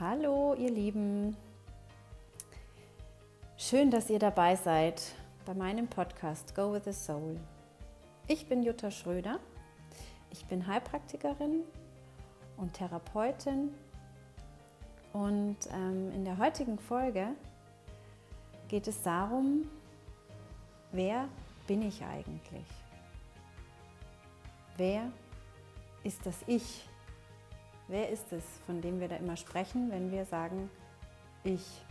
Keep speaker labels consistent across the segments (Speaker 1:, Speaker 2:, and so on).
Speaker 1: Hallo ihr Lieben, schön, dass ihr dabei seid bei meinem Podcast Go with the Soul. Ich bin Jutta Schröder, ich bin Heilpraktikerin und Therapeutin und ähm, in der heutigen Folge geht es darum, wer bin ich eigentlich? Wer ist das Ich? Wer ist es, von dem wir da immer sprechen, wenn wir sagen Ich?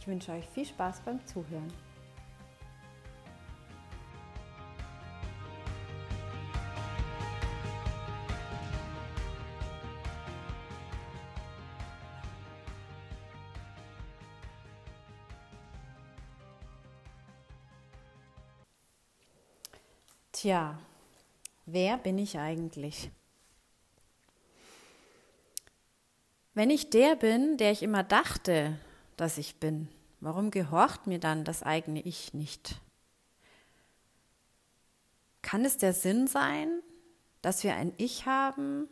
Speaker 1: Ich wünsche euch viel Spaß beim Zuhören. Tja, wer bin ich eigentlich? Wenn ich der bin, der ich immer dachte, dass ich bin, warum gehorcht mir dann das eigene Ich nicht? Kann es der Sinn sein, dass wir ein Ich haben,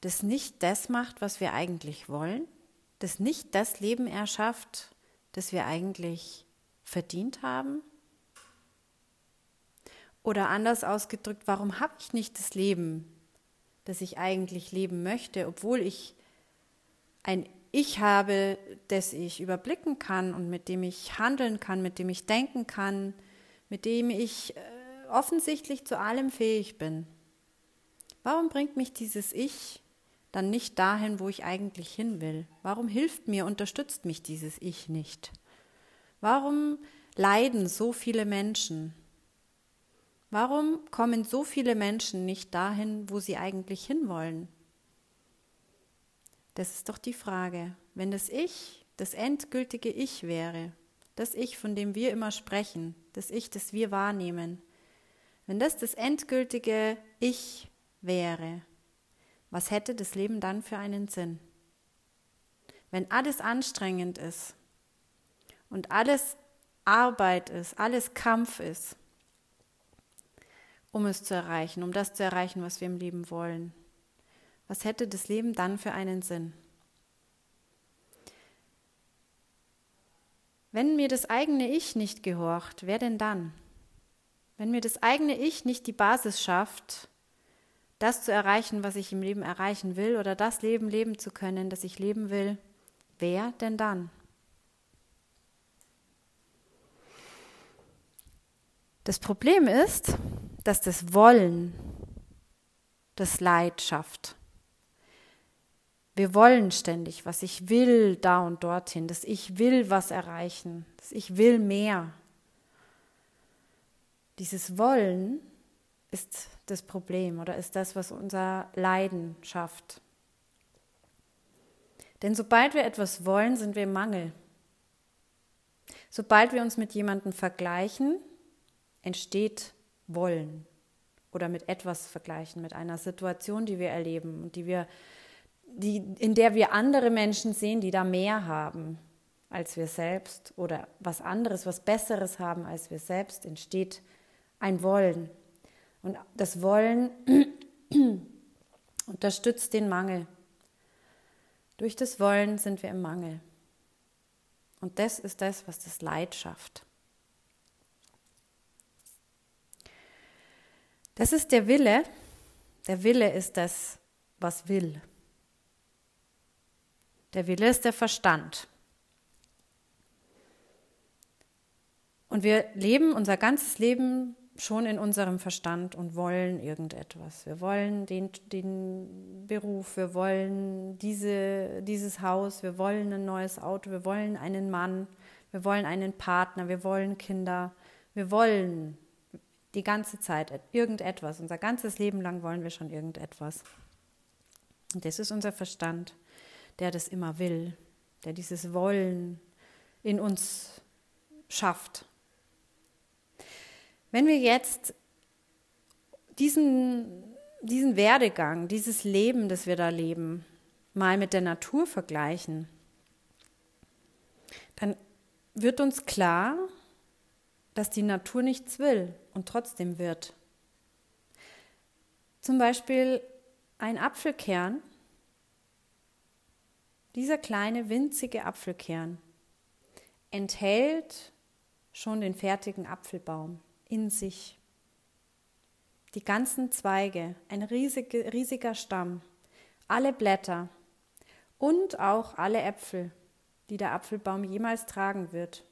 Speaker 1: das nicht das macht, was wir eigentlich wollen, das nicht das Leben erschafft, das wir eigentlich verdient haben? Oder anders ausgedrückt, warum habe ich nicht das Leben, das ich eigentlich leben möchte, obwohl ich ein Ich habe, das ich überblicken kann und mit dem ich handeln kann, mit dem ich denken kann, mit dem ich äh, offensichtlich zu allem fähig bin. Warum bringt mich dieses Ich dann nicht dahin, wo ich eigentlich hin will? Warum hilft mir, unterstützt mich dieses Ich nicht? Warum leiden so viele Menschen? Warum kommen so viele Menschen nicht dahin, wo sie eigentlich hinwollen? Das ist doch die Frage. Wenn das Ich, das endgültige Ich wäre, das Ich, von dem wir immer sprechen, das Ich, das wir wahrnehmen, wenn das das endgültige Ich wäre, was hätte das Leben dann für einen Sinn? Wenn alles anstrengend ist und alles Arbeit ist, alles Kampf ist, um es zu erreichen, um das zu erreichen, was wir im Leben wollen? Was hätte das Leben dann für einen Sinn? Wenn mir das eigene Ich nicht gehorcht, wer denn dann? Wenn mir das eigene Ich nicht die Basis schafft, das zu erreichen, was ich im Leben erreichen will, oder das Leben leben zu können, das ich leben will, wer denn dann? Das Problem ist, dass das Wollen das Leid schafft. Wir wollen ständig, was ich will, da und dorthin, dass ich will was erreichen, dass ich will mehr. Dieses Wollen ist das Problem oder ist das, was unser Leiden schafft. Denn sobald wir etwas wollen, sind wir im Mangel. Sobald wir uns mit jemandem vergleichen, entsteht wollen oder mit etwas vergleichen, mit einer Situation, die wir erleben und die wir, die, in der wir andere Menschen sehen, die da mehr haben als wir selbst oder was anderes, was Besseres haben als wir selbst, entsteht ein Wollen. Und das Wollen unterstützt den Mangel. Durch das Wollen sind wir im Mangel. Und das ist das, was das Leid schafft. Das ist der Wille. Der Wille ist das, was will. Der Wille ist der Verstand. Und wir leben unser ganzes Leben schon in unserem Verstand und wollen irgendetwas. Wir wollen den, den Beruf, wir wollen diese, dieses Haus, wir wollen ein neues Auto, wir wollen einen Mann, wir wollen einen Partner, wir wollen Kinder, wir wollen die ganze Zeit irgendetwas. Unser ganzes Leben lang wollen wir schon irgendetwas. Und das ist unser Verstand, der das immer will, der dieses Wollen in uns schafft. Wenn wir jetzt diesen, diesen Werdegang, dieses Leben, das wir da leben, mal mit der Natur vergleichen, dann wird uns klar, dass die Natur nichts will und trotzdem wird. Zum Beispiel ein Apfelkern, dieser kleine winzige Apfelkern, enthält schon den fertigen Apfelbaum in sich. Die ganzen Zweige, ein riesige, riesiger Stamm, alle Blätter und auch alle Äpfel, die der Apfelbaum jemals tragen wird,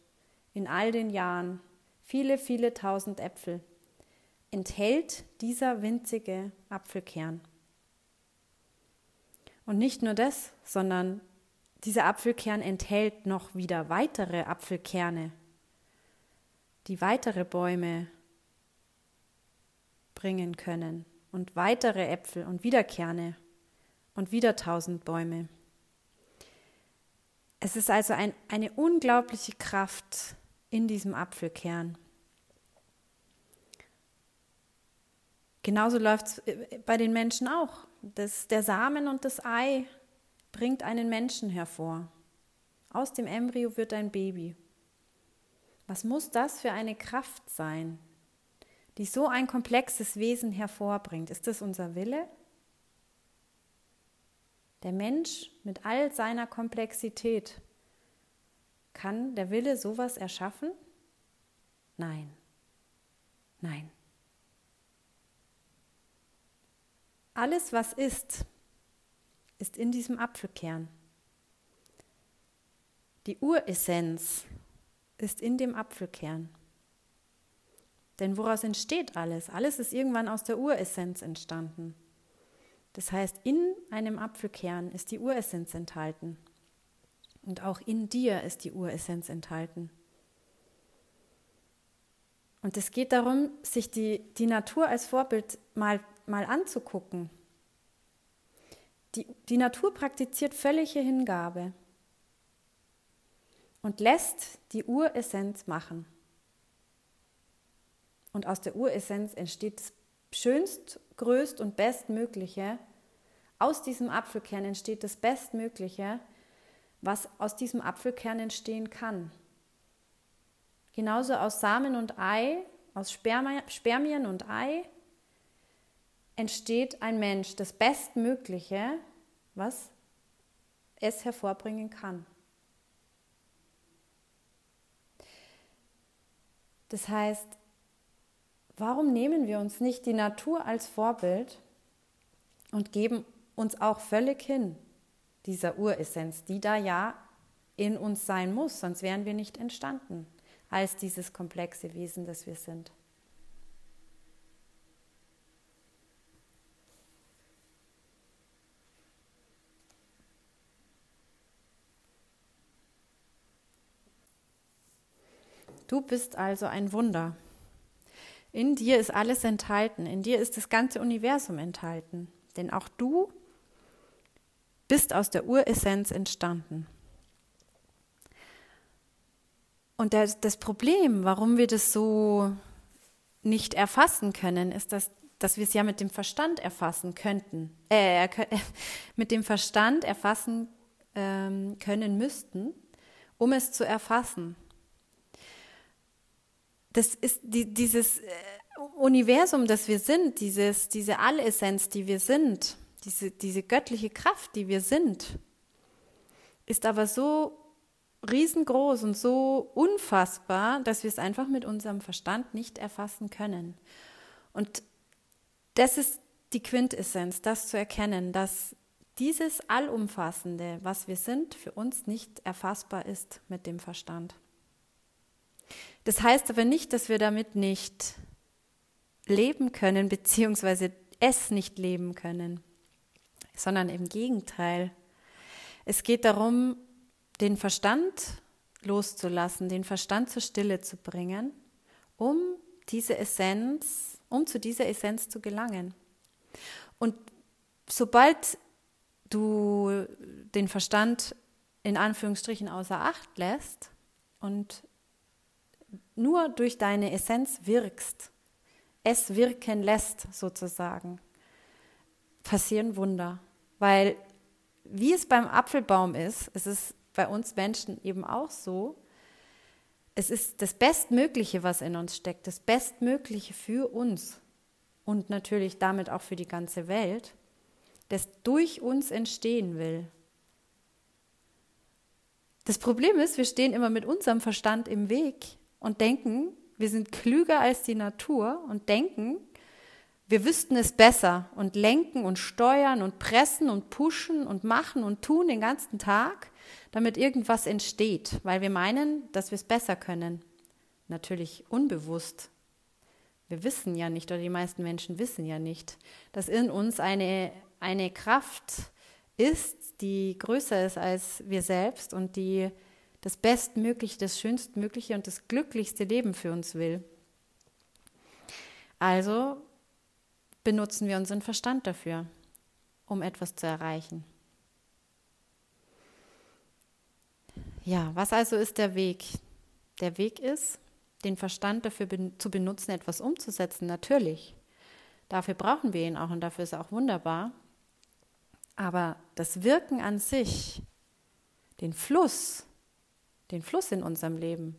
Speaker 1: in all den Jahren, viele, viele tausend Äpfel, enthält dieser winzige Apfelkern. Und nicht nur das, sondern dieser Apfelkern enthält noch wieder weitere Apfelkerne, die weitere Bäume bringen können und weitere Äpfel und wieder Kerne und wieder tausend Bäume. Es ist also ein, eine unglaubliche Kraft in diesem Apfelkern. Genauso läuft es äh, bei den Menschen auch. Das, der Samen und das Ei bringt einen Menschen hervor. Aus dem Embryo wird ein Baby. Was muss das für eine Kraft sein, die so ein komplexes Wesen hervorbringt? Ist das unser Wille? Der Mensch mit all seiner Komplexität, kann der Wille sowas erschaffen? Nein. Nein. Alles, was ist, ist in diesem Apfelkern. Die Uressenz ist in dem Apfelkern. Denn woraus entsteht alles? Alles ist irgendwann aus der Uressenz entstanden. Das heißt, in einem Apfelkern ist die Uressenz enthalten. Und auch in dir ist die Uressenz enthalten. Und es geht darum, sich die, die Natur als Vorbild mal, mal anzugucken. Die, die Natur praktiziert völlige Hingabe und lässt die Uressenz machen. Und aus der Uressenz entsteht das schönst, größt und bestmögliche. Aus diesem Apfelkern entsteht das Bestmögliche, was aus diesem Apfelkern entstehen kann. Genauso aus Samen und Ei, aus Spermien und Ei entsteht ein Mensch, das Bestmögliche, was es hervorbringen kann. Das heißt, warum nehmen wir uns nicht die Natur als Vorbild und geben uns auch völlig hin dieser Uressenz, die da ja in uns sein muss, sonst wären wir nicht entstanden als dieses komplexe Wesen, das wir sind. Du bist also ein Wunder. In dir ist alles enthalten, in dir ist das ganze Universum enthalten, denn auch du bist aus der Uressenz entstanden. Und das, das Problem, warum wir das so nicht erfassen können, ist, dass, dass wir es ja mit dem Verstand erfassen könnten, äh, mit dem Verstand erfassen ähm, können müssten, um es zu erfassen. Das ist die, dieses äh, Universum, das wir sind, dieses, diese Allessenz, die wir sind, diese, diese göttliche Kraft, die wir sind, ist aber so riesengroß und so unfassbar, dass wir es einfach mit unserem Verstand nicht erfassen können. Und das ist die Quintessenz, das zu erkennen, dass dieses Allumfassende, was wir sind, für uns nicht erfassbar ist mit dem Verstand. Das heißt aber nicht, dass wir damit nicht leben können, beziehungsweise es nicht leben können sondern im Gegenteil. Es geht darum, den Verstand loszulassen, den Verstand zur Stille zu bringen, um diese Essenz, um zu dieser Essenz zu gelangen. Und sobald du den Verstand in Anführungsstrichen außer Acht lässt und nur durch deine Essenz wirkst, es wirken lässt sozusagen, passieren Wunder. Weil wie es beim Apfelbaum ist, es ist bei uns Menschen eben auch so, es ist das Bestmögliche, was in uns steckt, das Bestmögliche für uns und natürlich damit auch für die ganze Welt. das durch uns entstehen will. Das Problem ist, wir stehen immer mit unserem Verstand im Weg und denken, wir sind klüger als die Natur und denken, wir wüssten es besser und lenken und steuern und pressen und pushen und machen und tun den ganzen Tag, damit irgendwas entsteht, weil wir meinen, dass wir es besser können. Natürlich unbewusst. Wir wissen ja nicht, oder die meisten Menschen wissen ja nicht, dass in uns eine, eine Kraft ist, die größer ist als wir selbst und die das Bestmögliche, das Schönstmögliche und das glücklichste Leben für uns will. Also benutzen wir unseren Verstand dafür, um etwas zu erreichen. Ja, was also ist der Weg? Der Weg ist, den Verstand dafür zu benutzen, etwas umzusetzen, natürlich. Dafür brauchen wir ihn auch und dafür ist er auch wunderbar. Aber das Wirken an sich, den Fluss, den Fluss in unserem Leben,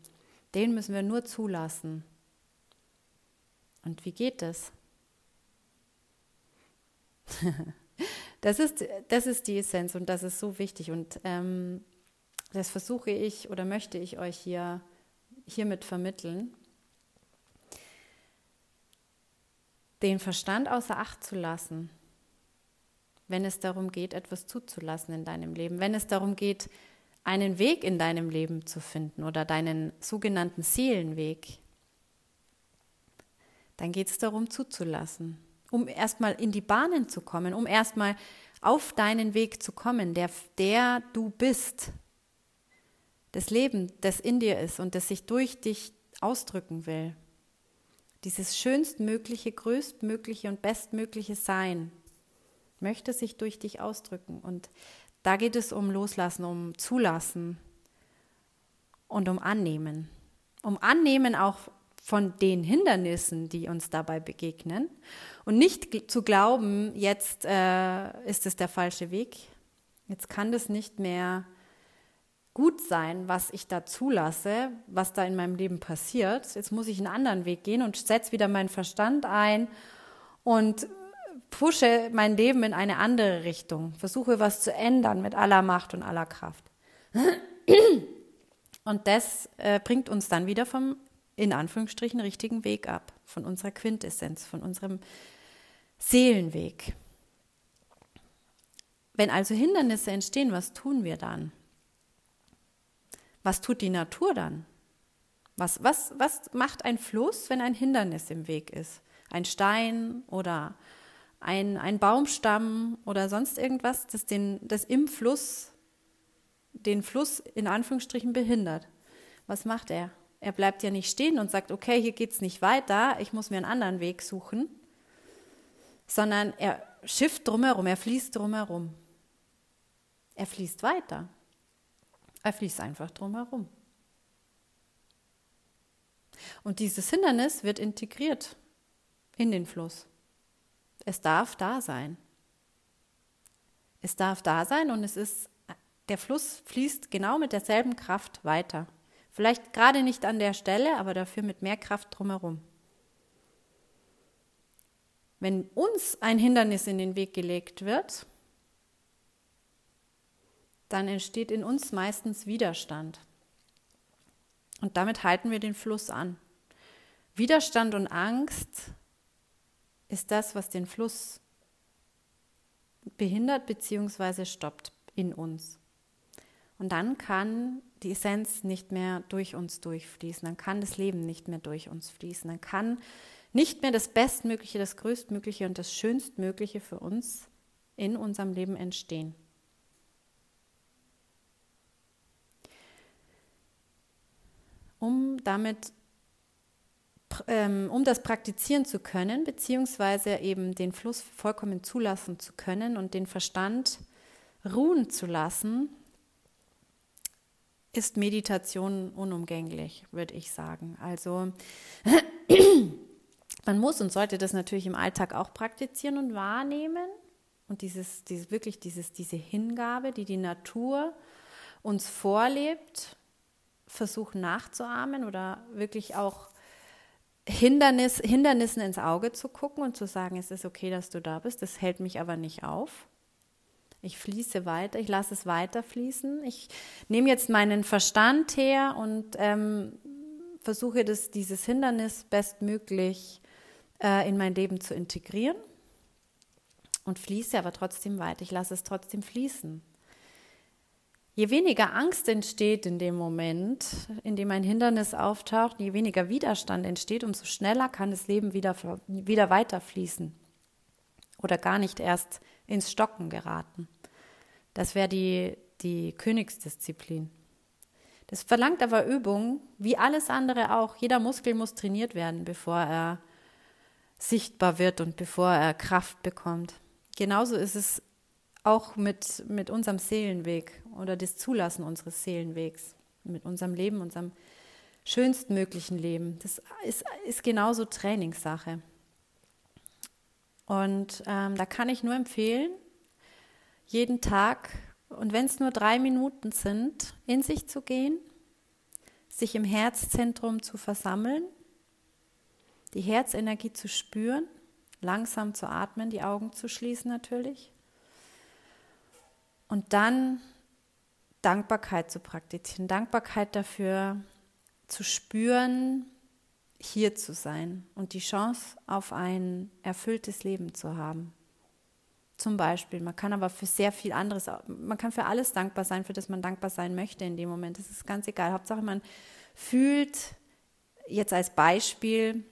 Speaker 1: den müssen wir nur zulassen. Und wie geht das? das, ist, das ist die Essenz und das ist so wichtig. Und ähm, das versuche ich oder möchte ich euch hier hiermit vermitteln. Den Verstand außer Acht zu lassen, wenn es darum geht, etwas zuzulassen in deinem Leben, wenn es darum geht, einen Weg in deinem Leben zu finden oder deinen sogenannten Seelenweg, dann geht es darum zuzulassen, um erstmal in die Bahnen zu kommen, um erstmal auf deinen Weg zu kommen, der, der du bist, das Leben, das in dir ist und das sich durch dich ausdrücken will. Dieses schönstmögliche, größtmögliche und bestmögliche Sein möchte sich durch dich ausdrücken. Und da geht es um Loslassen, um Zulassen und um Annehmen. Um Annehmen auch von den Hindernissen, die uns dabei begegnen. Und nicht zu glauben, jetzt äh, ist es der falsche Weg. Jetzt kann das nicht mehr gut sein, was ich da zulasse, was da in meinem Leben passiert. Jetzt muss ich einen anderen Weg gehen und setze wieder meinen Verstand ein und pushe mein Leben in eine andere Richtung, versuche was zu ändern mit aller Macht und aller Kraft. Und das äh, bringt uns dann wieder vom, in Anführungsstrichen, richtigen Weg ab, von unserer Quintessenz, von unserem Seelenweg. Wenn also Hindernisse entstehen, was tun wir dann? Was tut die Natur dann? Was, was, was macht ein Fluss, wenn ein Hindernis im Weg ist? Ein Stein oder ein, ein Baumstamm oder sonst irgendwas, das, den, das im Fluss den Fluss in Anführungsstrichen behindert. Was macht er? Er bleibt ja nicht stehen und sagt, okay, hier geht es nicht weiter, ich muss mir einen anderen Weg suchen, sondern er schifft drumherum, er fließt drumherum. Er fließt weiter. Er fließt einfach drumherum. Und dieses Hindernis wird integriert in den Fluss. Es darf da sein. Es darf da sein und es ist, der Fluss fließt genau mit derselben Kraft weiter. Vielleicht gerade nicht an der Stelle, aber dafür mit mehr Kraft drumherum. Wenn uns ein Hindernis in den Weg gelegt wird, dann entsteht in uns meistens Widerstand. Und damit halten wir den Fluss an. Widerstand und Angst ist das, was den Fluss behindert bzw. stoppt in uns. Und dann kann die Essenz nicht mehr durch uns durchfließen, dann kann das Leben nicht mehr durch uns fließen, dann kann nicht mehr das Bestmögliche, das Größtmögliche und das Schönstmögliche für uns in unserem Leben entstehen. um damit ähm, um das praktizieren zu können, beziehungsweise eben den Fluss vollkommen zulassen zu können und den Verstand ruhen zu lassen, ist Meditation unumgänglich, würde ich sagen. Also man muss und sollte das natürlich im Alltag auch praktizieren und wahrnehmen und dieses, dieses wirklich dieses, diese Hingabe, die die Natur uns vorlebt, versuchen nachzuahmen oder wirklich auch Hindernis, Hindernissen ins Auge zu gucken und zu sagen, es ist okay, dass du da bist, das hält mich aber nicht auf. Ich fließe weiter, ich lasse es weiter fließen. Ich nehme jetzt meinen Verstand her und ähm, versuche das, dieses Hindernis bestmöglich äh, in mein Leben zu integrieren und fließe aber trotzdem weiter. Ich lasse es trotzdem fließen. Je weniger Angst entsteht in dem Moment, in dem ein Hindernis auftaucht, je weniger Widerstand entsteht, umso schneller kann das Leben wieder, wieder weiterfließen oder gar nicht erst ins Stocken geraten. Das wäre die, die Königsdisziplin. Das verlangt aber Übung, wie alles andere auch. Jeder Muskel muss trainiert werden, bevor er sichtbar wird und bevor er Kraft bekommt. Genauso ist es auch mit, mit unserem Seelenweg oder das Zulassen unseres Seelenwegs, mit unserem Leben, unserem schönstmöglichen Leben. Das ist, ist genauso Trainingssache. Und ähm, da kann ich nur empfehlen, jeden Tag, und wenn es nur drei Minuten sind, in sich zu gehen, sich im Herzzentrum zu versammeln, die Herzenergie zu spüren, langsam zu atmen, die Augen zu schließen natürlich und dann Dankbarkeit zu praktizieren, Dankbarkeit dafür zu spüren, hier zu sein und die Chance auf ein erfülltes Leben zu haben. Zum Beispiel, man kann aber für sehr viel anderes, man kann für alles dankbar sein, für das man dankbar sein möchte in dem Moment. Das ist ganz egal. Hauptsache, man fühlt jetzt als Beispiel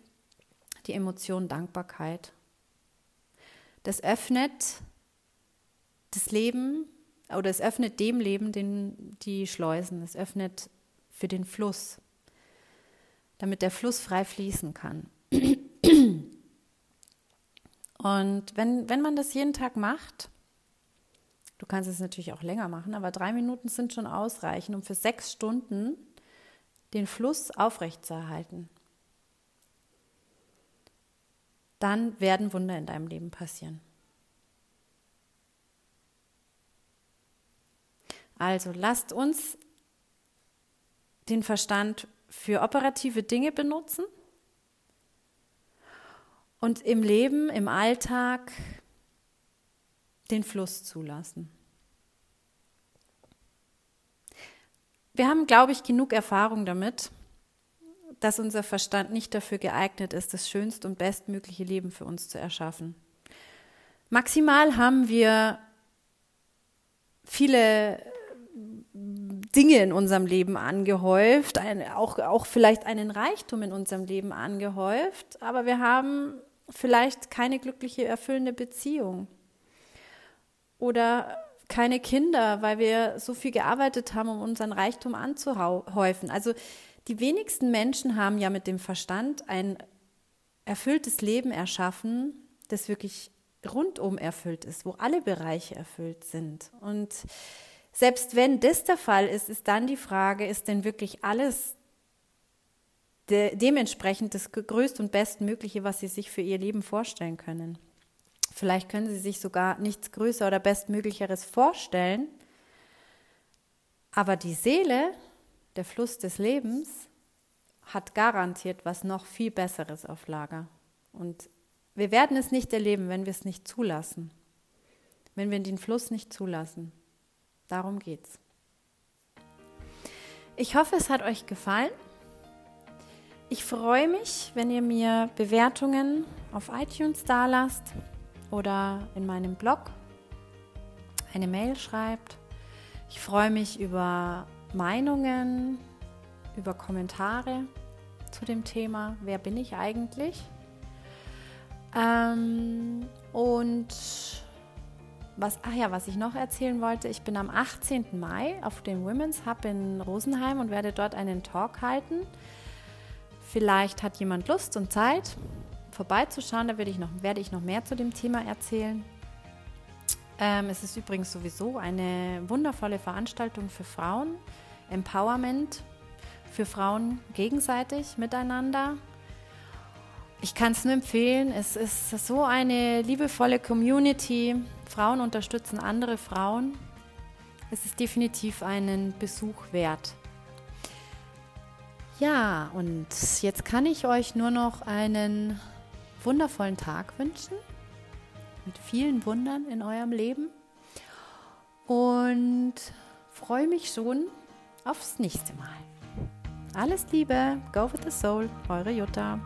Speaker 1: die Emotion Dankbarkeit. Das öffnet das Leben oder es öffnet dem Leben den, die Schleusen, es öffnet für den Fluss, damit der Fluss frei fließen kann. Und wenn, wenn man das jeden Tag macht, du kannst es natürlich auch länger machen, aber drei Minuten sind schon ausreichend, um für sechs Stunden den Fluss aufrechtzuerhalten. Dann werden Wunder in deinem Leben passieren. Also lasst uns den Verstand für operative Dinge benutzen und im Leben, im Alltag den Fluss zulassen. Wir haben, glaube ich, genug Erfahrung damit, dass unser Verstand nicht dafür geeignet ist, das schönste und bestmögliche Leben für uns zu erschaffen. Maximal haben wir viele Dinge in unserem Leben angehäuft, ein, auch, auch vielleicht einen Reichtum in unserem Leben angehäuft, aber wir haben vielleicht keine glückliche, erfüllende Beziehung oder keine Kinder, weil wir so viel gearbeitet haben, um unseren Reichtum anzuhäufen. Also die wenigsten Menschen haben ja mit dem Verstand ein erfülltes Leben erschaffen, das wirklich rundum erfüllt ist, wo alle Bereiche erfüllt sind. Und selbst wenn das der Fall ist, ist dann die Frage, ist denn wirklich alles de dementsprechend das größte und bestmögliche, was Sie sich für Ihr Leben vorstellen können? Vielleicht können Sie sich sogar nichts Größer oder Bestmöglicheres vorstellen, aber die Seele, der Fluss des Lebens, hat garantiert was noch viel Besseres auf Lager. Und wir werden es nicht erleben, wenn wir es nicht zulassen, wenn wir den Fluss nicht zulassen. Darum geht's. Ich hoffe, es hat euch gefallen. Ich freue mich, wenn ihr mir Bewertungen auf iTunes dalasst oder in meinem Blog eine Mail schreibt. Ich freue mich über Meinungen, über Kommentare zu dem Thema, wer bin ich eigentlich? Ähm, und was, ach ja, was ich noch erzählen wollte, ich bin am 18. Mai auf dem Women's Hub in Rosenheim und werde dort einen Talk halten. Vielleicht hat jemand Lust und Zeit, vorbeizuschauen, da werde ich noch, werde ich noch mehr zu dem Thema erzählen. Ähm, es ist übrigens sowieso eine wundervolle Veranstaltung für Frauen, Empowerment für Frauen gegenseitig miteinander. Ich kann es nur empfehlen, es ist so eine liebevolle Community, Frauen unterstützen andere Frauen. Es ist definitiv einen Besuch wert. Ja, und jetzt kann ich euch nur noch einen wundervollen Tag wünschen. Mit vielen Wundern in eurem Leben. und freue mich schon aufs nächste Mal. Alles Liebe, go with the soul, eure Jutta.